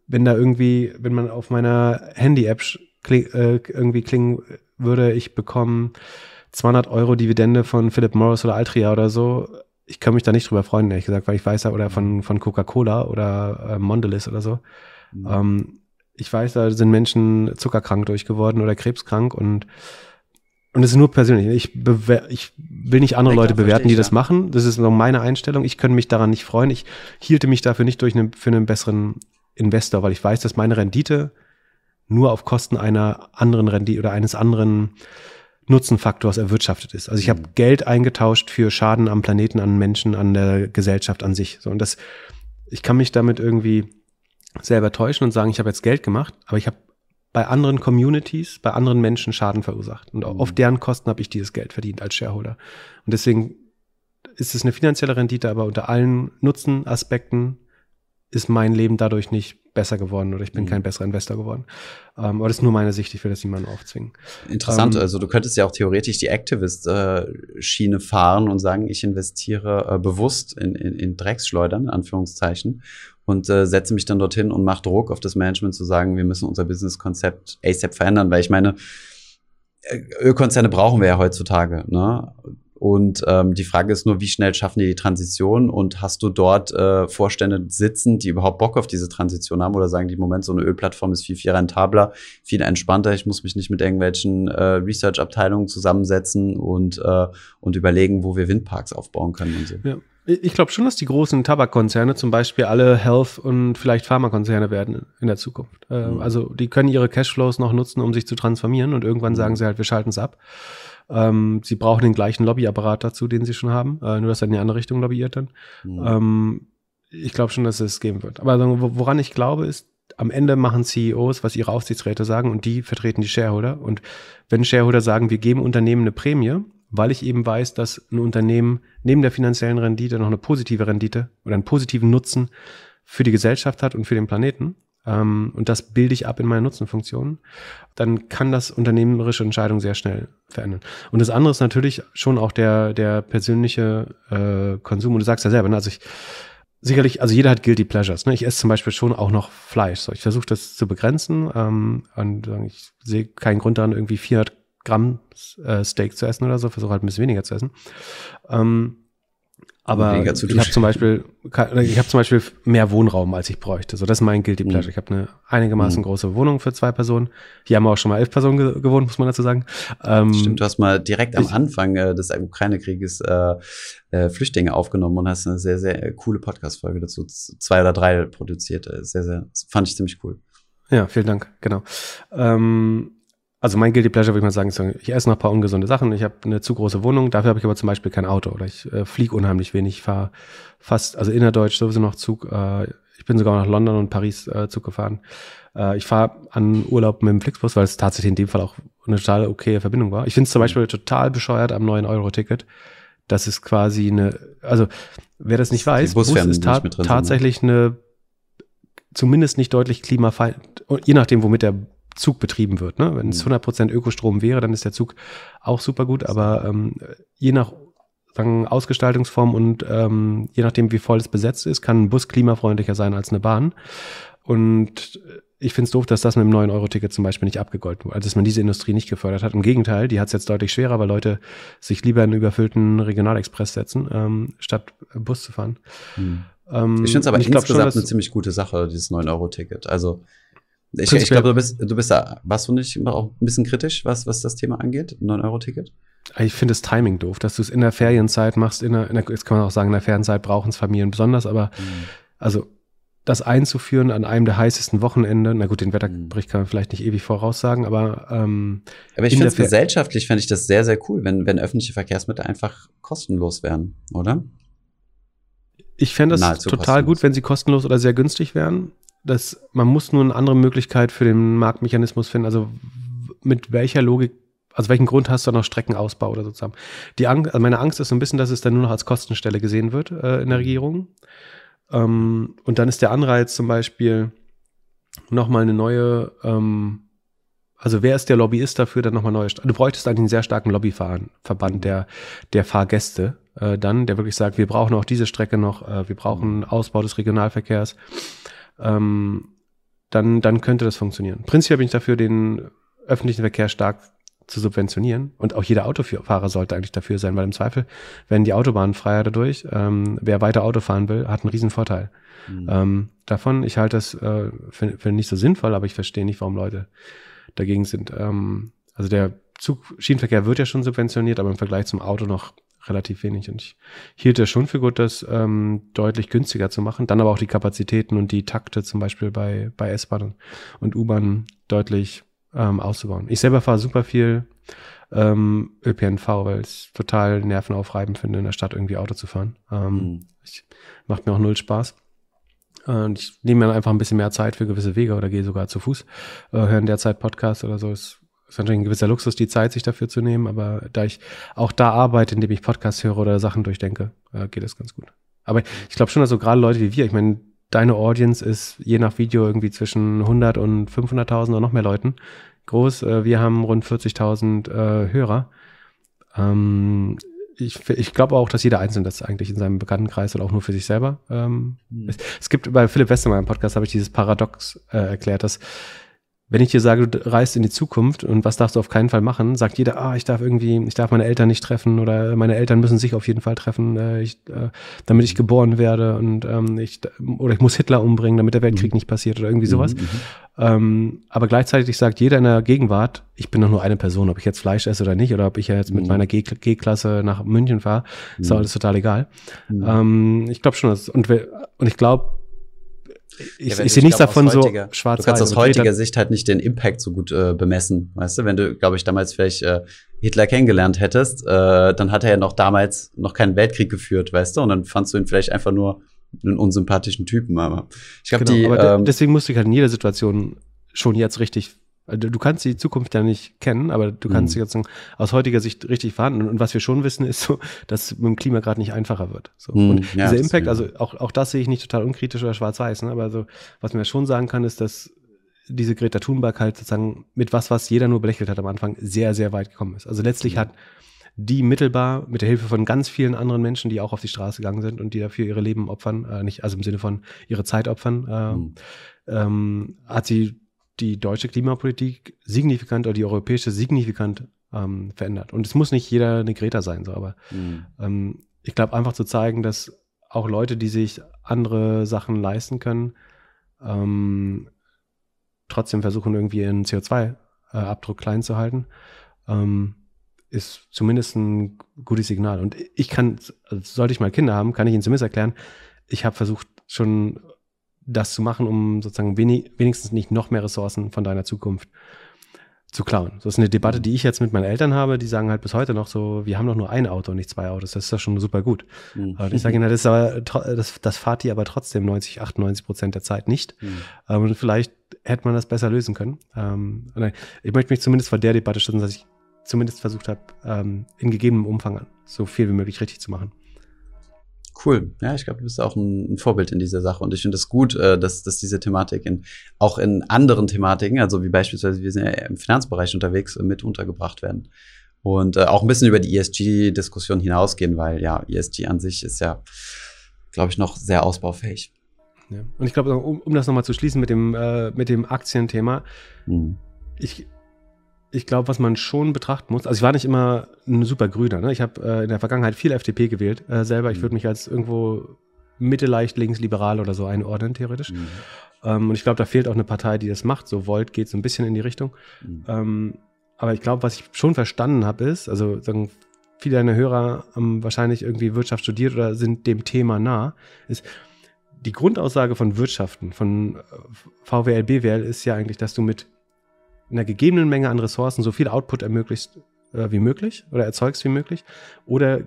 wenn da irgendwie, wenn man auf meiner Handy-App kling, äh, irgendwie klingen würde, ich bekomme 200 Euro Dividende von Philip Morris oder Altria oder so, ich kann mich da nicht drüber freuen, ehrlich gesagt, weil ich weiß ja, oder von, von Coca-Cola oder äh, Mondelez oder so. Mhm. Ähm, ich weiß, da sind Menschen zuckerkrank durchgeworden oder krebskrank und und es ist nur persönlich. Ich, ich will nicht andere ja, Leute bewerten, die das machen. Das ist noch meine Einstellung. Ich könnte mich daran nicht freuen. Ich hielte mich dafür nicht durch eine, für einen besseren Investor, weil ich weiß, dass meine Rendite nur auf Kosten einer anderen Rendite oder eines anderen Nutzenfaktors erwirtschaftet ist. Also ich habe mhm. Geld eingetauscht für Schaden am Planeten, an Menschen, an der Gesellschaft an sich. So, und das, ich kann mich damit irgendwie selber täuschen und sagen, ich habe jetzt Geld gemacht, aber ich habe bei anderen Communities, bei anderen Menschen Schaden verursacht. Und mhm. auf deren Kosten habe ich dieses Geld verdient als Shareholder. Und deswegen ist es eine finanzielle Rendite, aber unter allen Nutzenaspekten ist mein Leben dadurch nicht besser geworden oder ich bin mhm. kein besserer Investor geworden. Ähm, aber das ist nur meine Sicht, ich will das niemandem aufzwingen. Interessant, ähm, also du könntest ja auch theoretisch die Activist-Schiene fahren und sagen, ich investiere äh, bewusst in, in, in Drecksschleudern, in Anführungszeichen, und äh, setze mich dann dorthin und mache Druck auf das Management zu sagen, wir müssen unser Business-Konzept ASAP verändern, weil ich meine, Ölkonzerne brauchen wir ja heutzutage. Ne? Und ähm, die Frage ist nur, wie schnell schaffen die die Transition und hast du dort äh, Vorstände sitzen, die überhaupt Bock auf diese Transition haben oder sagen die, im Moment, so eine Ölplattform ist viel, viel rentabler, viel entspannter, ich muss mich nicht mit irgendwelchen äh, Research-Abteilungen zusammensetzen und, äh, und überlegen, wo wir Windparks aufbauen können und so. Ja. Ich glaube schon, dass die großen Tabakkonzerne zum Beispiel alle Health- und vielleicht Pharmakonzerne werden in der Zukunft. Äh, mhm. Also die können ihre Cashflows noch nutzen, um sich zu transformieren und irgendwann mhm. sagen sie halt, wir schalten es ab. Ähm, sie brauchen den gleichen Lobbyapparat dazu, den sie schon haben, äh, nur dass er in die andere Richtung lobbyiert dann. Mhm. Ähm, ich glaube schon, dass es geben wird. Aber woran ich glaube, ist, am Ende machen CEOs, was ihre Aufsichtsräte sagen, und die vertreten die Shareholder. Und wenn Shareholder sagen, wir geben Unternehmen eine Prämie, weil ich eben weiß, dass ein Unternehmen neben der finanziellen Rendite noch eine positive Rendite oder einen positiven Nutzen für die Gesellschaft hat und für den Planeten, ähm, und das bilde ich ab in meine Nutzenfunktionen, dann kann das unternehmerische Entscheidung sehr schnell verändern. Und das andere ist natürlich schon auch der, der persönliche äh, Konsum. Und du sagst ja selber, ne? also ich, sicherlich, also jeder hat Guilty Pleasures. Ne? Ich esse zum Beispiel schon auch noch Fleisch. So, ich versuche das zu begrenzen ähm, und ich sehe keinen Grund daran, irgendwie 400 Gramm äh, Steak zu essen oder so. Versuche halt ein bisschen weniger zu essen. Ähm, aber ich habe zum Beispiel, ich habe zum Beispiel mehr Wohnraum, als ich bräuchte. So, das ist mein Guilty. Pleasure. Mhm. Ich habe eine einigermaßen mhm. große Wohnung für zwei Personen. Hier haben wir auch schon mal elf Personen ge gewohnt, muss man dazu sagen. Ähm, Stimmt, du hast mal direkt am Anfang äh, des Ukraine-Krieges äh, äh, Flüchtlinge aufgenommen und hast eine sehr, sehr coole Podcast-Folge dazu, zwei oder drei produziert. Äh, sehr, sehr, fand ich ziemlich cool. Ja, vielen Dank, genau. Ähm, also mein Guilty Pleasure würde ich mal sagen, ich esse noch ein paar ungesunde Sachen. Ich habe eine zu große Wohnung, dafür habe ich aber zum Beispiel kein Auto oder ich äh, fliege unheimlich wenig, fahre fast, also innerdeutsch sowieso noch Zug. Äh, ich bin sogar nach London und Paris äh, Zug gefahren. Äh, ich fahre an Urlaub mit dem Flixbus, weil es tatsächlich in dem Fall auch eine total okaye Verbindung war. Ich finde es zum Beispiel total bescheuert am 9-Euro-Ticket. Das ist quasi eine, also wer das nicht weiß, Bus ist ta ne? tatsächlich eine zumindest nicht deutlich klimafeindlich, je nachdem, womit der Zug betrieben wird. Ne? Wenn es 100% mhm. Ökostrom wäre, dann ist der Zug auch super gut, aber ähm, je nach sagen, Ausgestaltungsform und ähm, je nachdem, wie voll es besetzt ist, kann ein Bus klimafreundlicher sein als eine Bahn. Und ich finde es doof, dass das mit dem 9-Euro-Ticket zum Beispiel nicht abgegolten wurde, also dass man diese Industrie nicht gefördert hat. Im Gegenteil, die hat es jetzt deutlich schwerer, weil Leute sich lieber in einen überfüllten Regionalexpress setzen, ähm, statt Bus zu fahren. Hm. Ähm, ich finde es aber insgesamt schon, eine ziemlich gute Sache, dieses 9-Euro-Ticket. Also ich, ich glaube, du bist, du bist da, warst du nicht auch ein bisschen kritisch, was, was das Thema angeht? 9-Euro-Ticket? Ich finde das Timing doof, dass du es in der Ferienzeit machst. In der, in der, jetzt kann man auch sagen, in der Ferienzeit brauchen es Familien besonders, aber mhm. also das einzuführen an einem der heißesten Wochenende, na gut, den Wetterbericht kann man vielleicht nicht ewig voraussagen, aber ähm, Aber ich finde es gesellschaftlich fände ich das sehr, sehr cool, wenn, wenn öffentliche Verkehrsmittel einfach kostenlos wären, oder? Ich fände das total kostenlos. gut, wenn sie kostenlos oder sehr günstig wären das, man muss nur eine andere Möglichkeit für den Marktmechanismus finden. Also mit welcher Logik, also welchen Grund hast du noch Streckenausbau oder sozusagen? Die Angst, also meine Angst ist so ein bisschen, dass es dann nur noch als Kostenstelle gesehen wird äh, in der Regierung. Ähm, und dann ist der Anreiz zum Beispiel nochmal eine neue, ähm, also wer ist der Lobbyist dafür, dann nochmal neue, du bräuchtest eigentlich einen sehr starken Lobbyverband der, der Fahrgäste äh, dann, der wirklich sagt, wir brauchen auch diese Strecke noch, äh, wir brauchen Ausbau des Regionalverkehrs ähm, dann, dann könnte das funktionieren. Prinzipiell bin ich dafür, den öffentlichen Verkehr stark zu subventionieren. Und auch jeder Autofahrer sollte eigentlich dafür sein, weil im Zweifel werden die Autobahnen freier dadurch. Ähm, wer weiter Auto fahren will, hat einen riesen Vorteil. Mhm. Ähm, davon, ich halte das äh, für, für nicht so sinnvoll, aber ich verstehe nicht, warum Leute dagegen sind. Ähm, also der Zug, Schienenverkehr wird ja schon subventioniert, aber im Vergleich zum Auto noch relativ wenig. Und ich hielt es schon für gut, das ähm, deutlich günstiger zu machen. Dann aber auch die Kapazitäten und die Takte zum Beispiel bei, bei S-Bahn und U-Bahn deutlich ähm, auszubauen. Ich selber fahre super viel ähm, ÖPNV, weil ich es total nervenaufreibend finde, in der Stadt irgendwie Auto zu fahren. Ähm, mhm. ich, macht mir auch null Spaß. Und ich nehme mir einfach ein bisschen mehr Zeit für gewisse Wege oder gehe sogar zu Fuß, äh, höre in der Zeit Podcast oder so. Ist, ist natürlich ein gewisser Luxus, die Zeit sich dafür zu nehmen, aber da ich auch da arbeite, indem ich Podcast höre oder Sachen durchdenke, äh, geht es ganz gut. Aber ich glaube schon, dass so gerade Leute wie wir, ich meine, deine Audience ist je nach Video irgendwie zwischen 100 und 500.000 oder noch mehr Leuten groß. Äh, wir haben rund 40.000 äh, Hörer. Ähm, ich, ich glaube auch, dass jeder Einzelne das eigentlich in seinem Bekanntenkreis oder auch nur für sich selber. Ähm, mhm. es, es, gibt bei Philipp Westermann im Podcast, habe ich dieses Paradox äh, erklärt, dass wenn ich dir sage, du reist in die Zukunft und was darfst du auf keinen Fall machen, sagt jeder, ah, ich darf irgendwie, ich darf meine Eltern nicht treffen oder meine Eltern müssen sich auf jeden Fall treffen, äh, ich, äh, damit ich geboren werde und ähm, ich oder ich muss Hitler umbringen, damit der Weltkrieg mhm. nicht passiert oder irgendwie sowas. Mhm. mhm. Ähm, aber gleichzeitig sagt jeder in der Gegenwart, ich bin doch nur eine Person, ob ich jetzt Fleisch esse oder nicht oder ob ich jetzt mit mhm. meiner G-Klasse nach München fahre, ist mhm. alles total egal. Mhm. Ähm, ich glaube schon, dass, und, und ich glaube, ich, ja, ich sehe nichts davon so schwarz Du kannst aus heutiger Sicht halt nicht den Impact so gut äh, bemessen, weißt du? Wenn du, glaube ich, damals vielleicht äh, Hitler kennengelernt hättest, äh, dann hat er ja noch damals noch keinen Weltkrieg geführt, weißt du? Und dann fandst du ihn vielleicht einfach nur einen unsympathischen Typen. Aber ich glaube, genau, die. Ähm, deswegen musste ich halt in jeder Situation schon jetzt richtig du kannst die Zukunft ja nicht kennen, aber du kannst mhm. jetzt aus heutiger Sicht richtig verhandeln. Und was wir schon wissen, ist so, dass es mit dem Klima gerade nicht einfacher wird. So. Mhm. Und ja, dieser Impact, also auch, auch das sehe ich nicht total unkritisch oder schwarz-weiß, ne? aber so, was man ja schon sagen kann, ist, dass diese Greta Thunberg halt sozusagen mit was, was jeder nur belächelt hat am Anfang, sehr, sehr weit gekommen ist. Also letztlich mhm. hat die mittelbar mit der Hilfe von ganz vielen anderen Menschen, die auch auf die Straße gegangen sind und die dafür ihre Leben opfern, äh, nicht, also im Sinne von ihre Zeit opfern, äh, mhm. ähm, hat sie die deutsche Klimapolitik signifikant oder die europäische signifikant ähm, verändert. Und es muss nicht jeder eine Greta sein, so, aber mhm. ähm, ich glaube einfach zu zeigen, dass auch Leute, die sich andere Sachen leisten können, ähm, trotzdem versuchen, irgendwie ihren CO2-Abdruck äh, klein zu halten, ähm, ist zumindest ein gutes Signal. Und ich kann, also sollte ich mal Kinder haben, kann ich ihnen zumindest erklären, ich habe versucht, schon das zu machen, um sozusagen wenig, wenigstens nicht noch mehr Ressourcen von deiner Zukunft zu klauen. Das ist eine Debatte, die ich jetzt mit meinen Eltern habe, die sagen halt bis heute noch so, wir haben doch nur ein Auto und nicht zwei Autos, das ist ja schon super gut. Mhm. Und ich sage ihnen, das, ist aber, das, das fahrt ihr aber trotzdem 90, 98 Prozent der Zeit nicht. Mhm. Und vielleicht hätte man das besser lösen können. Ähm, ich möchte mich zumindest vor der Debatte schützen, dass ich zumindest versucht habe, ähm, in gegebenem Umfang so viel wie möglich richtig zu machen. Cool. Ja, ich glaube, du bist auch ein, ein, Vorbild in dieser Sache. Und ich finde es das gut, äh, dass, dass diese Thematik in, auch in anderen Thematiken, also wie beispielsweise wir sind ja im Finanzbereich unterwegs, äh, mit untergebracht werden. Und äh, auch ein bisschen über die ESG-Diskussion hinausgehen, weil ja, ESG an sich ist ja, glaube ich, noch sehr ausbaufähig. Ja. Und ich glaube, um, um das nochmal zu schließen mit dem, äh, mit dem Aktienthema, mhm. ich ich glaube, was man schon betrachten muss, also ich war nicht immer ein super Grüner. Ne? Ich habe äh, in der Vergangenheit viel FDP gewählt äh, selber. Ich würde mhm. mich als irgendwo Mitte leicht links liberal oder so einordnen, theoretisch. Mhm. Ähm, und ich glaube, da fehlt auch eine Partei, die das macht. So Volt geht so ein bisschen in die Richtung. Mhm. Ähm, aber ich glaube, was ich schon verstanden habe, ist, also sagen, viele deiner Hörer haben wahrscheinlich irgendwie Wirtschaft studiert oder sind dem Thema nah, ist, die Grundaussage von Wirtschaften, von äh, VWL, BWL ist ja eigentlich, dass du mit einer gegebenen Menge an Ressourcen so viel Output ermöglicht äh, wie möglich oder erzeugst wie möglich oder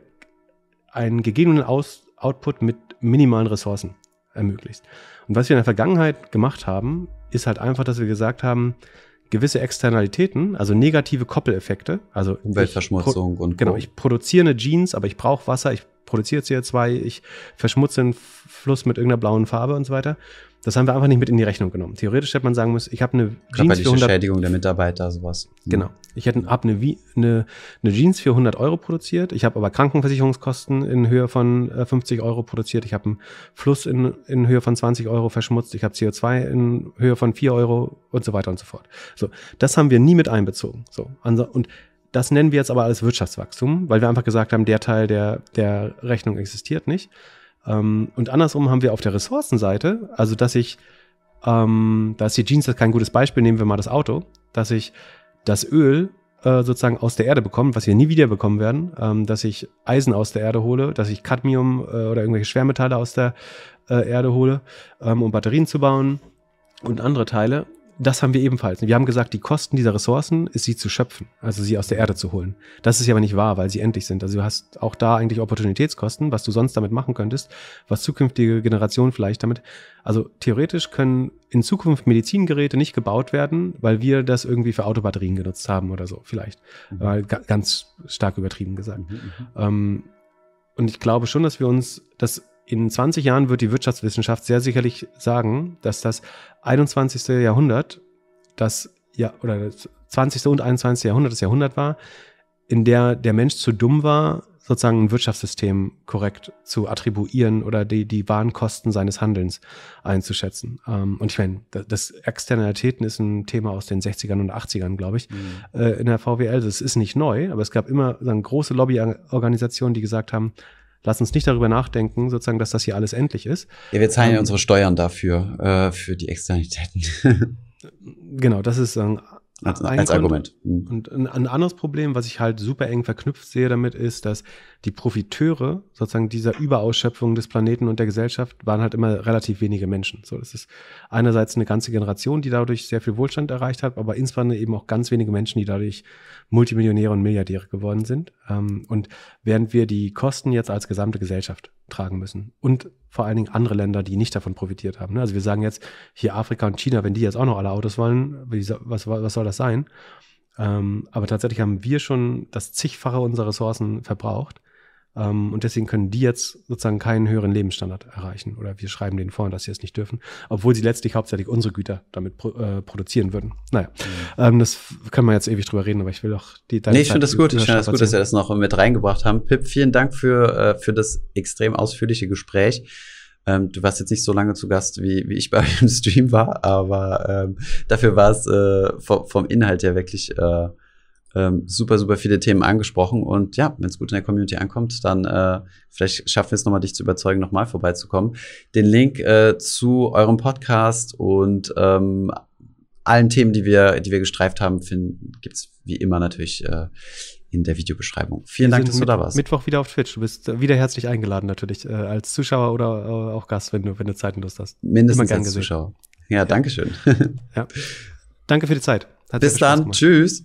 einen gegebenen Aus Output mit minimalen Ressourcen ermöglicht. Und was wir in der Vergangenheit gemacht haben, ist halt einfach, dass wir gesagt haben, gewisse Externalitäten, also negative Koppeleffekte, also Umweltverschmutzung und genau, ich produziere eine Jeans, aber ich brauche Wasser, ich produziere CO2, ich verschmutze einen Fluss mit irgendeiner blauen Farbe und so weiter. Das haben wir einfach nicht mit in die Rechnung genommen. Theoretisch hätte man sagen müssen, ich habe eine Jeans für 100 Schädigung der Mitarbeiter, sowas. Mhm. Genau. Ich hätte hab eine, eine, eine Jeans für 100 Euro produziert. Ich habe aber Krankenversicherungskosten in Höhe von 50 äh, Euro produziert. Ich habe einen Fluss in, in Höhe von 20 Euro verschmutzt. Ich habe CO2 in Höhe von 4 Euro und so weiter und so fort. So, das haben wir nie mit einbezogen. So, und das nennen wir jetzt aber als Wirtschaftswachstum, weil wir einfach gesagt haben, der Teil der, der Rechnung existiert nicht. Ähm, und andersrum haben wir auf der Ressourcenseite, also dass ich, ähm, da ist die Jeans kein gutes Beispiel, nehmen wir mal das Auto, dass ich das Öl äh, sozusagen aus der Erde bekomme, was wir nie wieder bekommen werden, ähm, dass ich Eisen aus der Erde hole, dass ich Cadmium äh, oder irgendwelche Schwermetalle aus der äh, Erde hole, ähm, um Batterien zu bauen und andere Teile das haben wir ebenfalls. Wir haben gesagt, die Kosten dieser Ressourcen ist sie zu schöpfen, also sie aus der Erde zu holen. Das ist ja aber nicht wahr, weil sie endlich sind. Also du hast auch da eigentlich Opportunitätskosten, was du sonst damit machen könntest, was zukünftige Generationen vielleicht damit. Also theoretisch können in Zukunft Medizingeräte nicht gebaut werden, weil wir das irgendwie für Autobatterien genutzt haben oder so, vielleicht. Mhm. Weil ganz stark übertrieben gesagt. Mhm, mhm, ähm, und ich glaube schon, dass wir uns das in 20 Jahren wird die Wirtschaftswissenschaft sehr sicherlich sagen, dass das 21. Jahrhundert, das ja, oder das 20. und 21. Jahrhundert das Jahrhundert war, in der der Mensch zu dumm war, sozusagen ein Wirtschaftssystem korrekt zu attribuieren oder die, die wahren Kosten seines Handelns einzuschätzen. Ähm, und ich meine, das Externalitäten ist ein Thema aus den 60ern und 80ern, glaube ich, mhm. äh, in der VWL. Das ist nicht neu, aber es gab immer dann große Lobbyorganisationen, die gesagt haben, lass uns nicht darüber nachdenken, sozusagen, dass das hier alles endlich ist. Ja, wir zahlen ja ähm, unsere Steuern dafür, äh, für die Externalitäten. <laughs> genau, das ist ähm, als, als Argument. Mhm. Und ein, ein, anderes Problem, was ich halt super eng verknüpft sehe damit, ist, dass die Profiteure sozusagen dieser Überausschöpfung des Planeten und der Gesellschaft waren halt immer relativ wenige Menschen. So, das ist einerseits eine ganze Generation, die dadurch sehr viel Wohlstand erreicht hat, aber insbesondere eben auch ganz wenige Menschen, die dadurch Multimillionäre und Milliardäre geworden sind. Ähm, und während wir die Kosten jetzt als gesamte Gesellschaft tragen müssen und vor allen Dingen andere Länder, die nicht davon profitiert haben. Ne? Also wir sagen jetzt hier Afrika und China, wenn die jetzt auch noch alle Autos wollen, was, was soll das sein? Ähm, aber tatsächlich haben wir schon das zigfache unserer Ressourcen verbraucht. Ähm, und deswegen können die jetzt sozusagen keinen höheren Lebensstandard erreichen. Oder wir schreiben denen vor, dass sie es nicht dürfen, obwohl sie letztlich hauptsächlich unsere Güter damit pro, äh, produzieren würden. Naja, mhm. ähm, das kann man jetzt ewig drüber reden, aber ich will auch die deine Nee, ich finde das gut. Ich finde das gut, dass wir das noch mit reingebracht haben. Pip, vielen Dank für, äh, für das extrem ausführliche Gespräch. Ähm, du warst jetzt nicht so lange zu Gast, wie, wie ich bei <laughs> euch im Stream war, aber ähm, dafür war es äh, vom, vom Inhalt her wirklich äh, ähm, super, super viele Themen angesprochen. Und ja, wenn es gut in der Community ankommt, dann äh, vielleicht schaffen wir es nochmal, dich zu überzeugen, nochmal vorbeizukommen. Den Link äh, zu eurem Podcast und ähm, allen Themen, die wir, die wir gestreift haben, gibt es wie immer natürlich äh, in der Videobeschreibung. Vielen wir Dank, dass du da warst. Mittwoch wieder auf Twitch. Du bist wieder herzlich eingeladen, natürlich, äh, als Zuschauer oder äh, auch Gast, wenn du, wenn du Zeit und Lust hast. Mindestens als Zuschauer. Ja, danke schön. ja. Danke für die Zeit. Hat Bis dann. Tschüss.